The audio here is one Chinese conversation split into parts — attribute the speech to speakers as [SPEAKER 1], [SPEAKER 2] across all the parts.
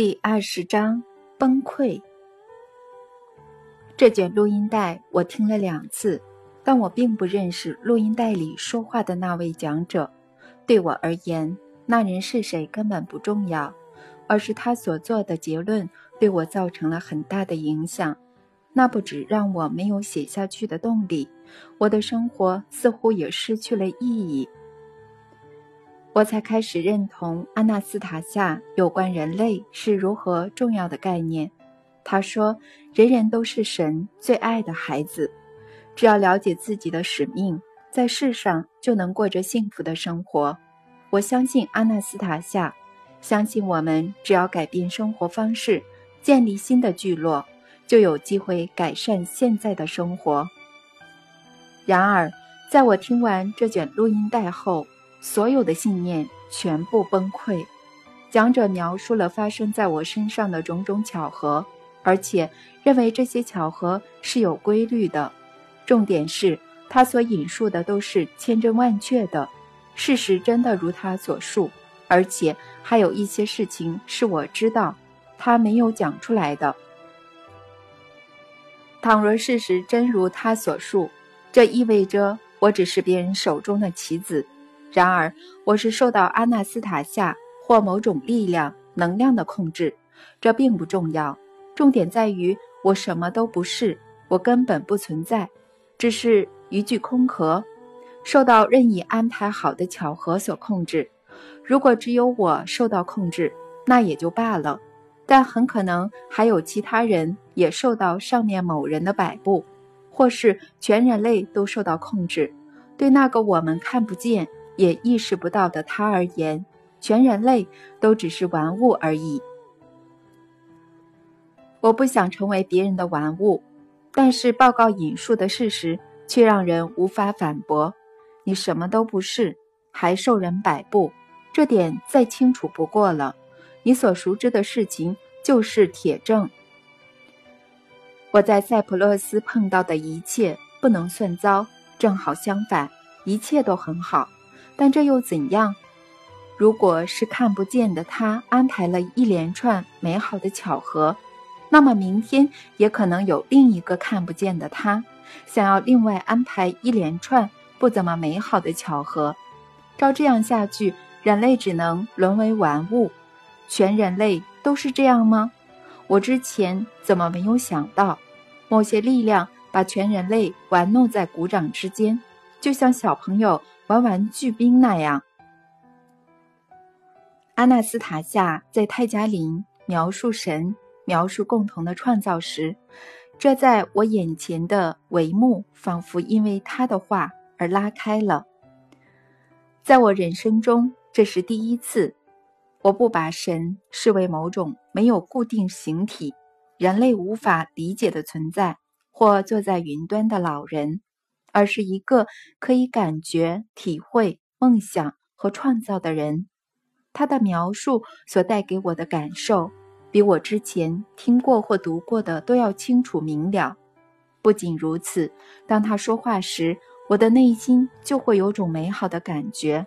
[SPEAKER 1] 第二十章崩溃。这卷录音带我听了两次，但我并不认识录音带里说话的那位讲者。对我而言，那人是谁根本不重要，而是他所做的结论对我造成了很大的影响。那不止让我没有写下去的动力，我的生活似乎也失去了意义。我才开始认同阿纳斯塔夏有关人类是如何重要的概念。他说：“人人都是神最爱的孩子，只要了解自己的使命，在世上就能过着幸福的生活。”我相信阿纳斯塔夏，相信我们只要改变生活方式，建立新的聚落，就有机会改善现在的生活。然而，在我听完这卷录音带后，所有的信念全部崩溃。讲者描述了发生在我身上的种种巧合，而且认为这些巧合是有规律的。重点是他所引述的都是千真万确的事实，真的如他所述。而且还有一些事情是我知道他没有讲出来的。倘若事实真如他所述，这意味着我只是别人手中的棋子。然而，我是受到阿纳斯塔夏或某种力量、能量的控制，这并不重要。重点在于我什么都不是，我根本不存在，只是一具空壳，受到任意安排好的巧合所控制。如果只有我受到控制，那也就罢了，但很可能还有其他人也受到上面某人的摆布，或是全人类都受到控制。对那个我们看不见。也意识不到的他而言，全人类都只是玩物而已。我不想成为别人的玩物，但是报告引述的事实却让人无法反驳。你什么都不是，还受人摆布，这点再清楚不过了。你所熟知的事情就是铁证。我在塞浦路斯碰到的一切不能算糟，正好相反，一切都很好。但这又怎样？如果是看不见的他安排了一连串美好的巧合，那么明天也可能有另一个看不见的他，想要另外安排一连串不怎么美好的巧合。照这样下去，人类只能沦为玩物。全人类都是这样吗？我之前怎么没有想到，某些力量把全人类玩弄在鼓掌之间，就像小朋友。玩玩巨兵那样，阿纳斯塔夏在泰加林描述神、描述共同的创造时，这在我眼前的帷幕仿佛因为他的话而拉开了。在我人生中，这是第一次，我不把神视为某种没有固定形体、人类无法理解的存在，或坐在云端的老人。而是一个可以感觉、体会、梦想和创造的人。他的描述所带给我的感受，比我之前听过或读过的都要清楚明了。不仅如此，当他说话时，我的内心就会有种美好的感觉，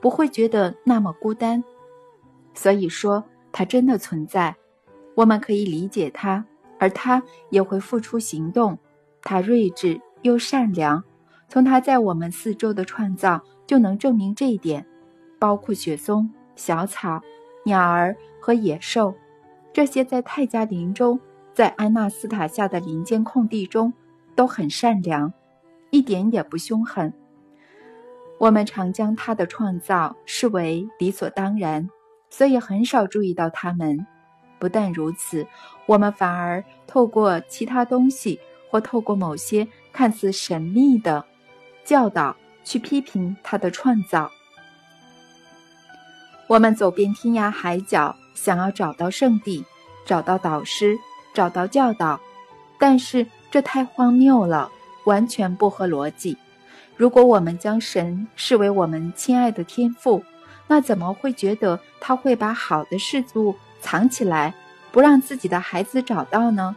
[SPEAKER 1] 不会觉得那么孤单。所以说，他真的存在。我们可以理解他，而他也会付出行动。他睿智。又善良，从他在我们四周的创造就能证明这一点，包括雪松、小草、鸟儿和野兽，这些在泰加林中，在安纳斯塔下的林间空地中都很善良，一点也不凶狠。我们常将他的创造视为理所当然，所以很少注意到他们。不但如此，我们反而透过其他东西。或透过某些看似神秘的教导去批评他的创造。我们走遍天涯海角，想要找到圣地，找到导师，找到教导，但是这太荒谬了，完全不合逻辑。如果我们将神视为我们亲爱的天父，那怎么会觉得他会把好的事物藏起来，不让自己的孩子找到呢？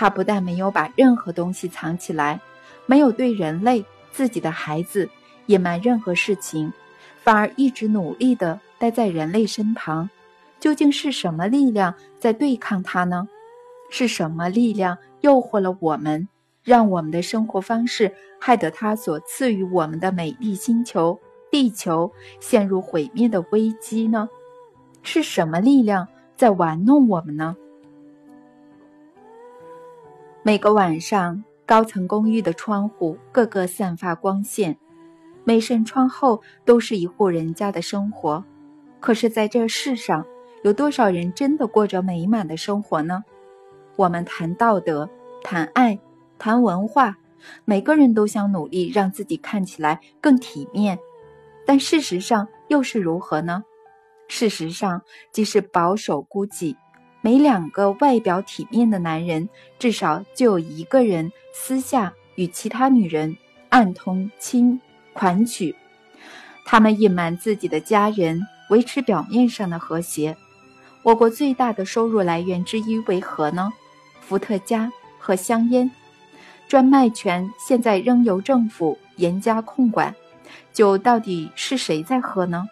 [SPEAKER 1] 他不但没有把任何东西藏起来，没有对人类自己的孩子隐瞒任何事情，反而一直努力地待在人类身旁，究竟是什么力量在对抗它呢？是什么力量诱惑了我们，让我们的生活方式，害得它所赐予我们的美丽星球地球陷入毁灭的危机呢？是什么力量在玩弄我们呢？每个晚上，高层公寓的窗户个个散发光线，每扇窗后都是一户人家的生活。可是，在这世上，有多少人真的过着美满的生活呢？我们谈道德，谈爱，谈文化，每个人都想努力让自己看起来更体面，但事实上又是如何呢？事实上，即使保守估计，每两个外表体面的男人，至少就有一个人私下与其他女人暗通亲款曲，他们隐瞒自己的家人。维持表面上的和谐。我国最大的收入来源之一为何呢？伏特加和香烟，专卖权现在仍由政府严加控管。酒到底是谁在喝呢？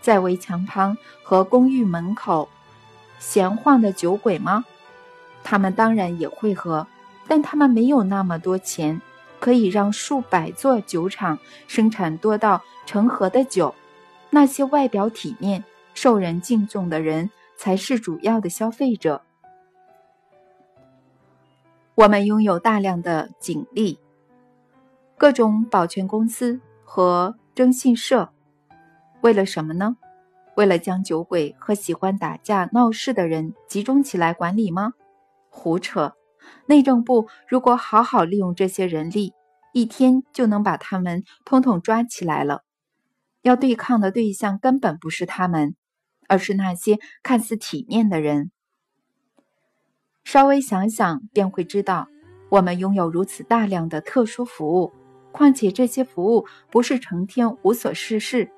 [SPEAKER 1] 在围墙旁和公寓门口闲晃的酒鬼吗？他们当然也会喝，但他们没有那么多钱，可以让数百座酒厂生产多到成盒的酒。那些外表体面、受人敬重的人才是主要的消费者。我们拥有大量的警力、各种保全公司和征信社，为了什么呢？为了将酒鬼和喜欢打架闹事的人集中起来管理吗？胡扯！内政部如果好好利用这些人力，一天就能把他们统统抓起来了。要对抗的对象根本不是他们，而是那些看似体面的人。稍微想想便会知道，我们拥有如此大量的特殊服务，况且这些服务不是成天无所事事，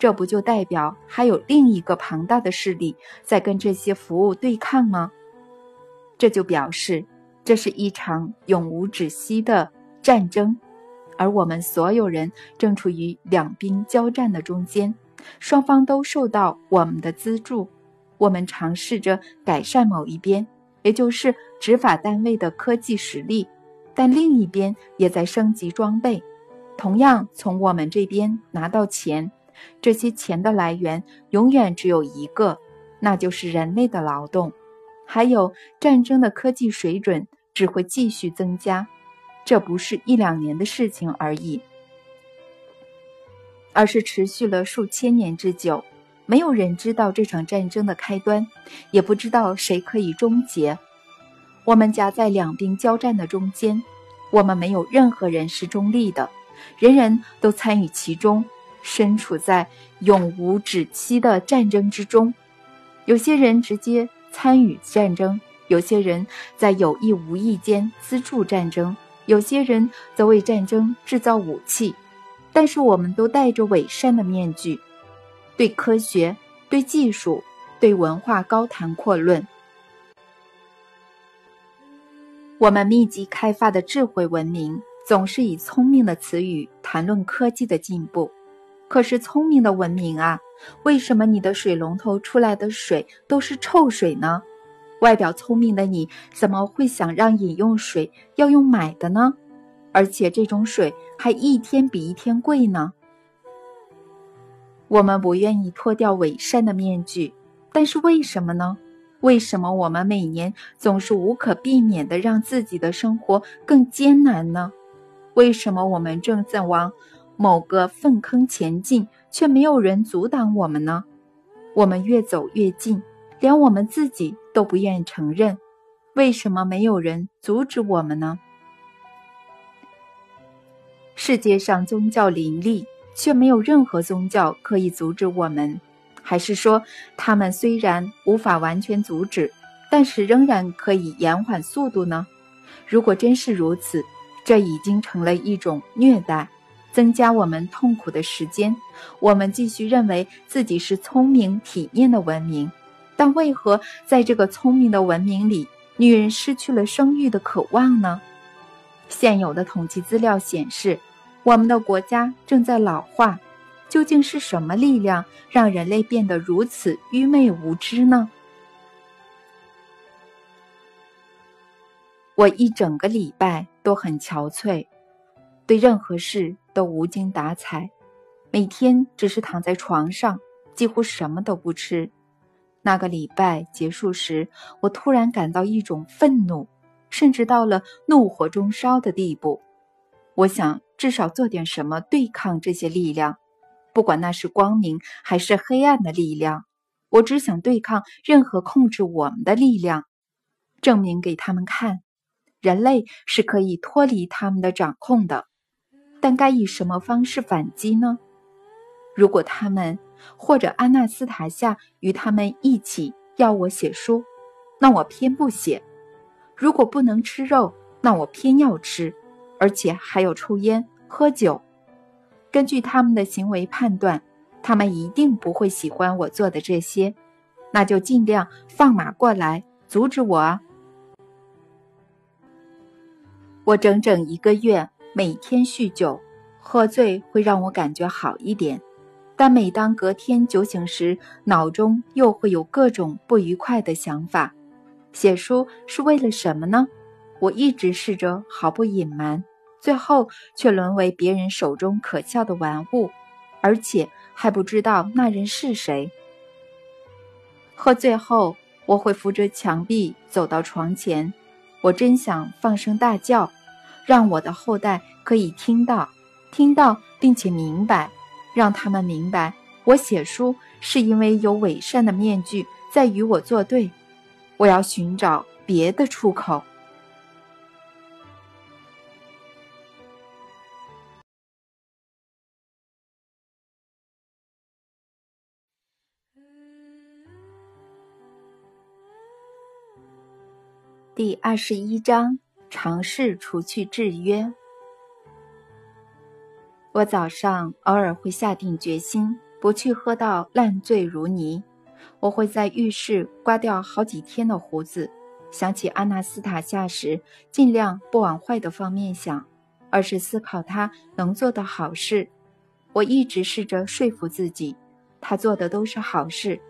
[SPEAKER 1] 这不就代表还有另一个庞大的势力在跟这些服务对抗吗？这就表示这是一场永无止息的战争。而我们所有人正处于两兵交战的中间，双方都受到我们的资助。我们尝试着改善某一边，也就是执法单位的科技实力，但另一边也在升级装备，同样从我们这边拿到钱。这些钱的来源永远只有一个，那就是人类的劳动。还有战争的科技水准只会继续增加。这不是一两年的事情而已，而是持续了数千年之久。没有人知道这场战争的开端，也不知道谁可以终结。我们夹在两兵交战的中间，我们没有任何人是中立的，人人都参与其中，身处在永无止期的战争之中。有些人直接参与战争，有些人在有意无意间资助战争。有些人则为战争制造武器，但是我们都戴着伪善的面具，对科学、对技术、对文化高谈阔论。我们密集开发的智慧文明总是以聪明的词语谈论科技的进步。可是，聪明的文明啊，为什么你的水龙头出来的水都是臭水呢？外表聪明的你，怎么会想让饮用水要用买的呢？而且这种水还一天比一天贵呢。我们不愿意脱掉伪善的面具，但是为什么呢？为什么我们每年总是无可避免的让自己的生活更艰难呢？为什么我们正在往某个粪坑前进，却没有人阻挡我们呢？我们越走越近。连我们自己都不愿意承认，为什么没有人阻止我们呢？世界上宗教林立，却没有任何宗教可以阻止我们，还是说，他们虽然无法完全阻止，但是仍然可以延缓速度呢？如果真是如此，这已经成了一种虐待，增加我们痛苦的时间。我们继续认为自己是聪明体面的文明。但为何在这个聪明的文明里，女人失去了生育的渴望呢？现有的统计资料显示，我们的国家正在老化，究竟是什么力量让人类变得如此愚昧无知呢？我一整个礼拜都很憔悴，对任何事都无精打采，每天只是躺在床上，几乎什么都不吃。那个礼拜结束时，我突然感到一种愤怒，甚至到了怒火中烧的地步。我想至少做点什么对抗这些力量，不管那是光明还是黑暗的力量。我只想对抗任何控制我们的力量，证明给他们看。人类是可以脱离他们的掌控的，但该以什么方式反击呢？如果他们或者阿纳斯塔夏与他们一起要我写书，那我偏不写；如果不能吃肉，那我偏要吃，而且还有抽烟、喝酒。根据他们的行为判断，他们一定不会喜欢我做的这些，那就尽量放马过来，阻止我啊！我整整一个月每天酗酒，喝醉会让我感觉好一点，但每当隔天酒醒时，脑中又会有各种不愉快的想法。写书是为了什么呢？我一直试着毫不隐瞒，最后却沦为别人手中可笑的玩物，而且还不知道那人是谁。喝醉后，我会扶着墙壁走到床前，我真想放声大叫。让我的后代可以听到，听到并且明白，让他们明白，我写书是因为有伪善的面具在与我作对。我要寻找别的出口。第二十一章。尝试除去制约。我早上偶尔会下定决心不去喝到烂醉如泥。我会在浴室刮掉好几天的胡子。想起阿纳斯塔夏时，尽量不往坏的方面想，而是思考他能做的好事。我一直试着说服自己，他做的都是好事。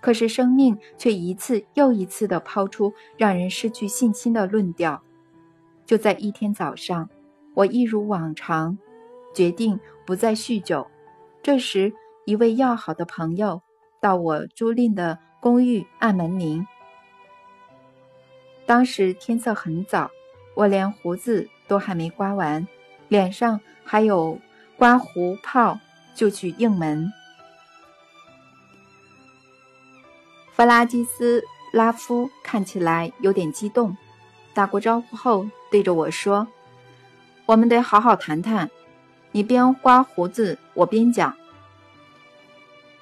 [SPEAKER 1] 可是生命却一次又一次地抛出让人失去信心的论调。就在一天早上，我一如往常，决定不再酗酒。这时，一位要好的朋友到我租赁的公寓按门铃。当时天色很早，我连胡子都还没刮完，脸上还有刮胡泡，就去应门。弗拉基斯拉夫看起来有点激动。打过招呼后，对着我说：“我们得好好谈谈。”你边刮胡子，我边讲。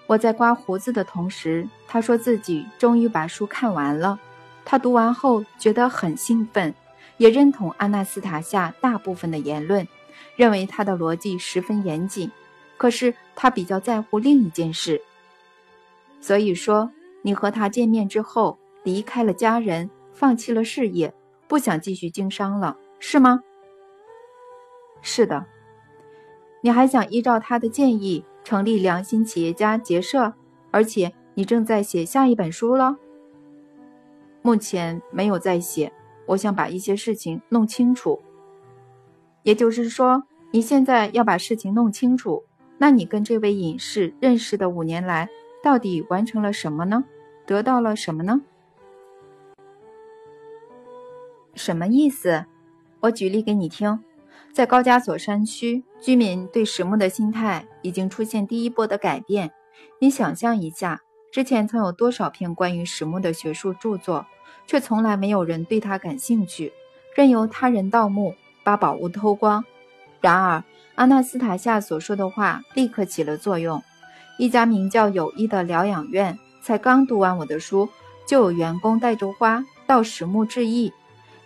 [SPEAKER 1] 我在刮胡子的同时，他说自己终于把书看完了。他读完后觉得很兴奋，也认同阿纳斯塔夏大部分的言论，认为他的逻辑十分严谨。可是他比较在乎另一件事，所以说你和他见面之后，离开了家人，放弃了事业。不想继续经商了，是吗？是的。你还想依照他的建议成立良心企业家结社，而且你正在写下一本书了。目前没有在写，我想把一些事情弄清楚。也就是说，你现在要把事情弄清楚。那你跟这位隐士认识的五年来，到底完成了什么呢？得到了什么呢？什么意思？我举例给你听。在高加索山区，居民对石木的心态已经出现第一波的改变。你想象一下，之前曾有多少篇关于石木的学术著作，却从来没有人对它感兴趣，任由他人盗墓，把宝物偷光。然而，阿纳斯塔夏所说的话立刻起了作用。一家名叫“友谊”的疗养院，才刚读完我的书，就有员工带着花到石木致意。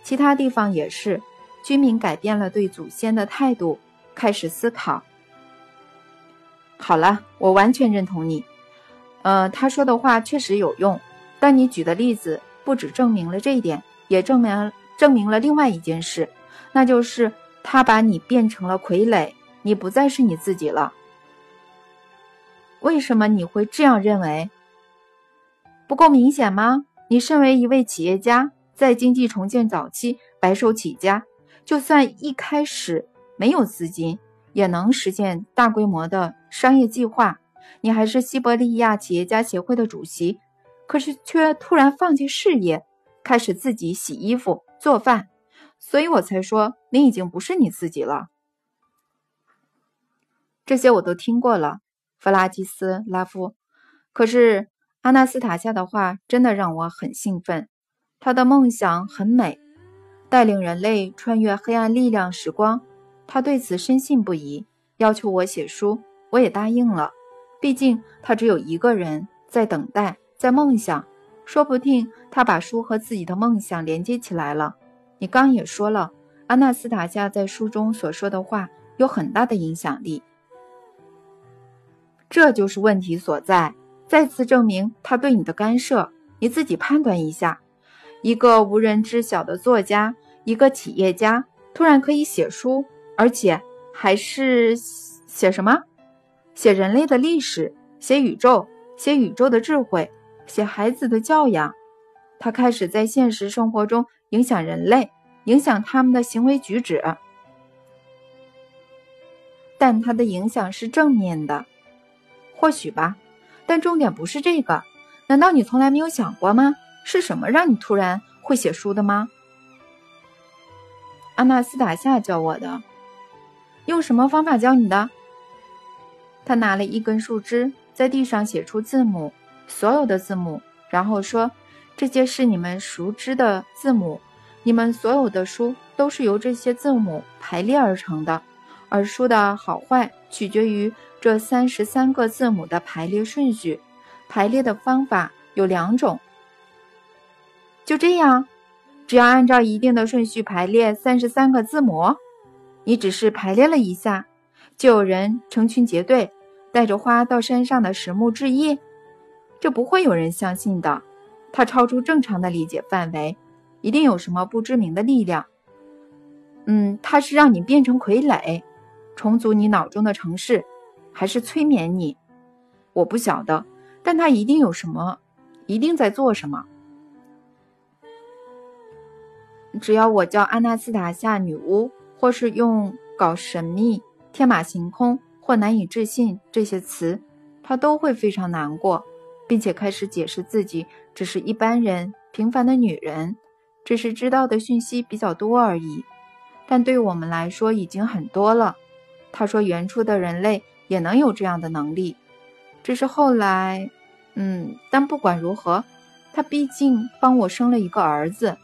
[SPEAKER 1] 其他地方也是，居民改变了对祖先的态度，开始思考。好了，我完全认同你。呃，他说的话确实有用，但你举的例子不只证明了这一点，也证明证明了另外一件事，那就是他把你变成了傀儡，你不再是你自己了。为什么你会这样认为？不够明显吗？你身为一位企业家，在经济重建早期白手起家，就算一开始没有资金，也能实现大规模的商业计划。你还是西伯利亚企业家协会的主席，可是却突然放弃事业，开始自己洗衣服做饭，所以我才说你已经不是你自己了。这些我都听过了，弗拉基斯拉夫。可是阿纳斯塔夏的话真的让我很兴奋。他的梦想很美，带领人类穿越黑暗力量时光。他对此深信不疑，要求我写书，我也答应了。毕竟他只有一个人在等待，在梦想。说不定他把书和自己的梦想连接起来了。你刚也说了，阿纳斯塔夏在书中所说的话有很大的影响力。这就是问题所在，再次证明他对你的干涉。你自己判断一下，一个无人知晓的作家，一个企业家，突然可以写书，而且还是写什么？写人类的历史，写宇宙，写宇宙的智慧，写孩子的教养。他开始在现实生活中影响人类，影响他们的行为举止，但他的影响是正面的。或许吧，但重点不是这个。难道你从来没有想过吗？是什么让你突然会写书的吗？阿纳斯塔夏教我的。用什么方法教你的？他拿了一根树枝，在地上写出字母，所有的字母，然后说：“这些是你们熟知的字母，你们所有的书都是由这些字母排列而成的，而书的好坏取决于。”这三十三个字母的排列顺序，排列的方法有两种。就这样，只要按照一定的顺序排列三十三个字母，你只是排列了一下，就有人成群结队，带着花到山上的石木致意，这不会有人相信的。它超出正常的理解范围，一定有什么不知名的力量。嗯，它是让你变成傀儡，重组你脑中的城市。还是催眠你，我不晓得，但它一定有什么，一定在做什么。只要我叫阿纳斯塔夏女巫，或是用搞神秘、天马行空或难以置信这些词，他都会非常难过，并且开始解释自己只是一般人、平凡的女人，只是知道的讯息比较多而已。但对我们来说已经很多了。他说，原初的人类。也能有这样的能力，只是后来，嗯，但不管如何，他毕竟帮我生了一个儿子。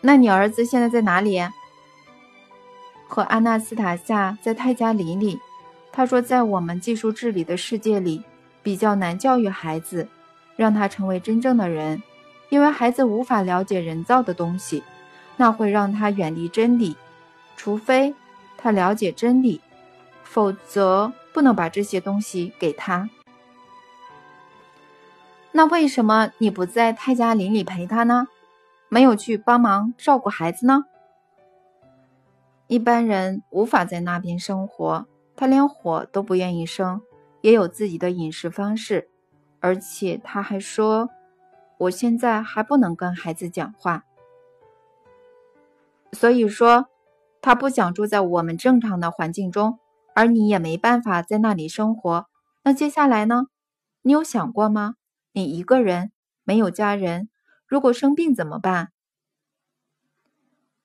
[SPEAKER 1] 那你儿子现在在哪里？和阿纳斯塔夏在泰加林里。他说，在我们技术治理的世界里，比较难教育孩子，让他成为真正的人，因为孩子无法了解人造的东西，那会让他远离真理，除非他了解真理。否则不能把这些东西给他。那为什么你不在泰加林里陪他呢？没有去帮忙照顾孩子呢？一般人无法在那边生活，他连火都不愿意生，也有自己的饮食方式。而且他还说，我现在还不能跟孩子讲话，所以说他不想住在我们正常的环境中。而你也没办法在那里生活，那接下来呢？你有想过吗？你一个人没有家人，如果生病怎么办？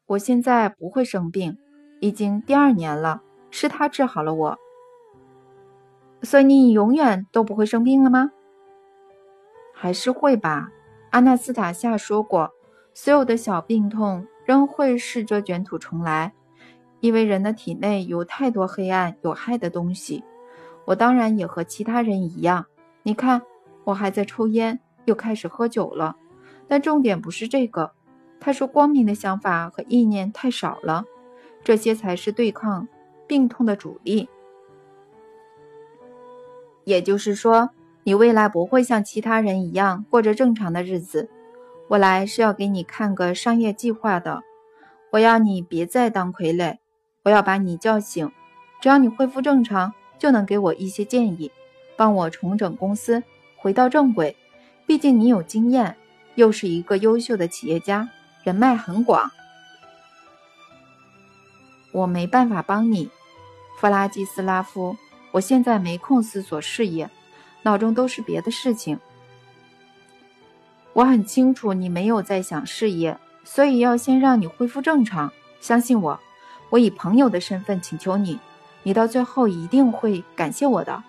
[SPEAKER 1] 我现在不会生病，已经第二年了，是他治好了我。所以你永远都不会生病了吗？还是会吧。阿纳斯塔夏说过，所有的小病痛仍会试着卷土重来。因为人的体内有太多黑暗有害的东西，我当然也和其他人一样。你看，我还在抽烟，又开始喝酒了。但重点不是这个。他说，光明的想法和意念太少了，这些才是对抗病痛的主力。也就是说，你未来不会像其他人一样过着正常的日子。我来是要给你看个商业计划的。我要你别再当傀儡。我要把你叫醒，只要你恢复正常，就能给我一些建议，帮我重整公司，回到正轨。毕竟你有经验，又是一个优秀的企业家，人脉很广。我没办法帮你，弗拉基斯拉夫。我现在没空思索事业，脑中都是别的事情。我很清楚你没有在想事业，所以要先让你恢复正常。相信我，我以朋友的身份请求你，你到最后一定会感谢我的。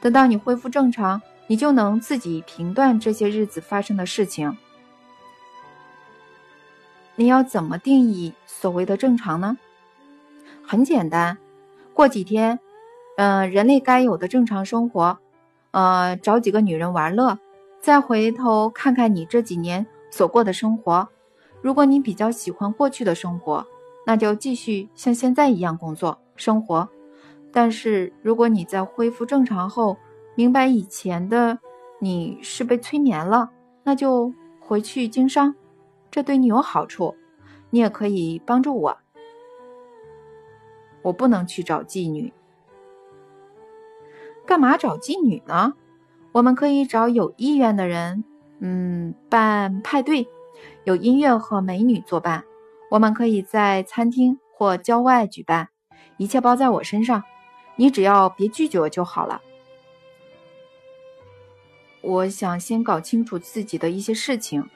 [SPEAKER 1] 等到你恢复正常，你就能自己评断这些日子发生的事情。你要怎么定义所谓的正常呢？很简单，过几天。嗯，人类该有的正常生活，呃，找几个女人玩乐，再回头看看你这几年所过的生活。如果你比较喜欢过去的生活，那就继续像现在一样工作生活。但是如果你在恢复正常后，明白以前的你是被催眠了，那就回去经商，这对你有好处，你也可以帮助我。我不能去找妓女。干嘛找妓女呢？我们可以找有意愿的人，嗯，办派对，有音乐和美女作伴。我们可以在餐厅或郊外举办，一切包在我身上，你只要别拒绝我就好了。我想先搞清楚自己的一些事情，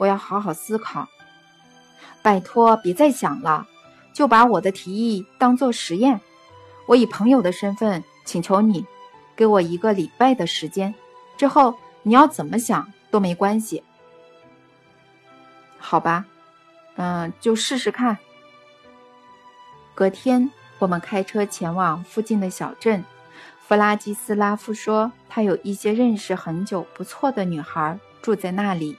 [SPEAKER 1] 我要好好思考。拜托，别再想了，就把我的提议当做实验。我以朋友的身份请求你。给我一个礼拜的时间，之后你要怎么想都没关系，好吧？嗯，就试试看。隔天，我们开车前往附近的小镇。弗拉基斯拉夫说，他有一些认识很久不错的女孩住在那里。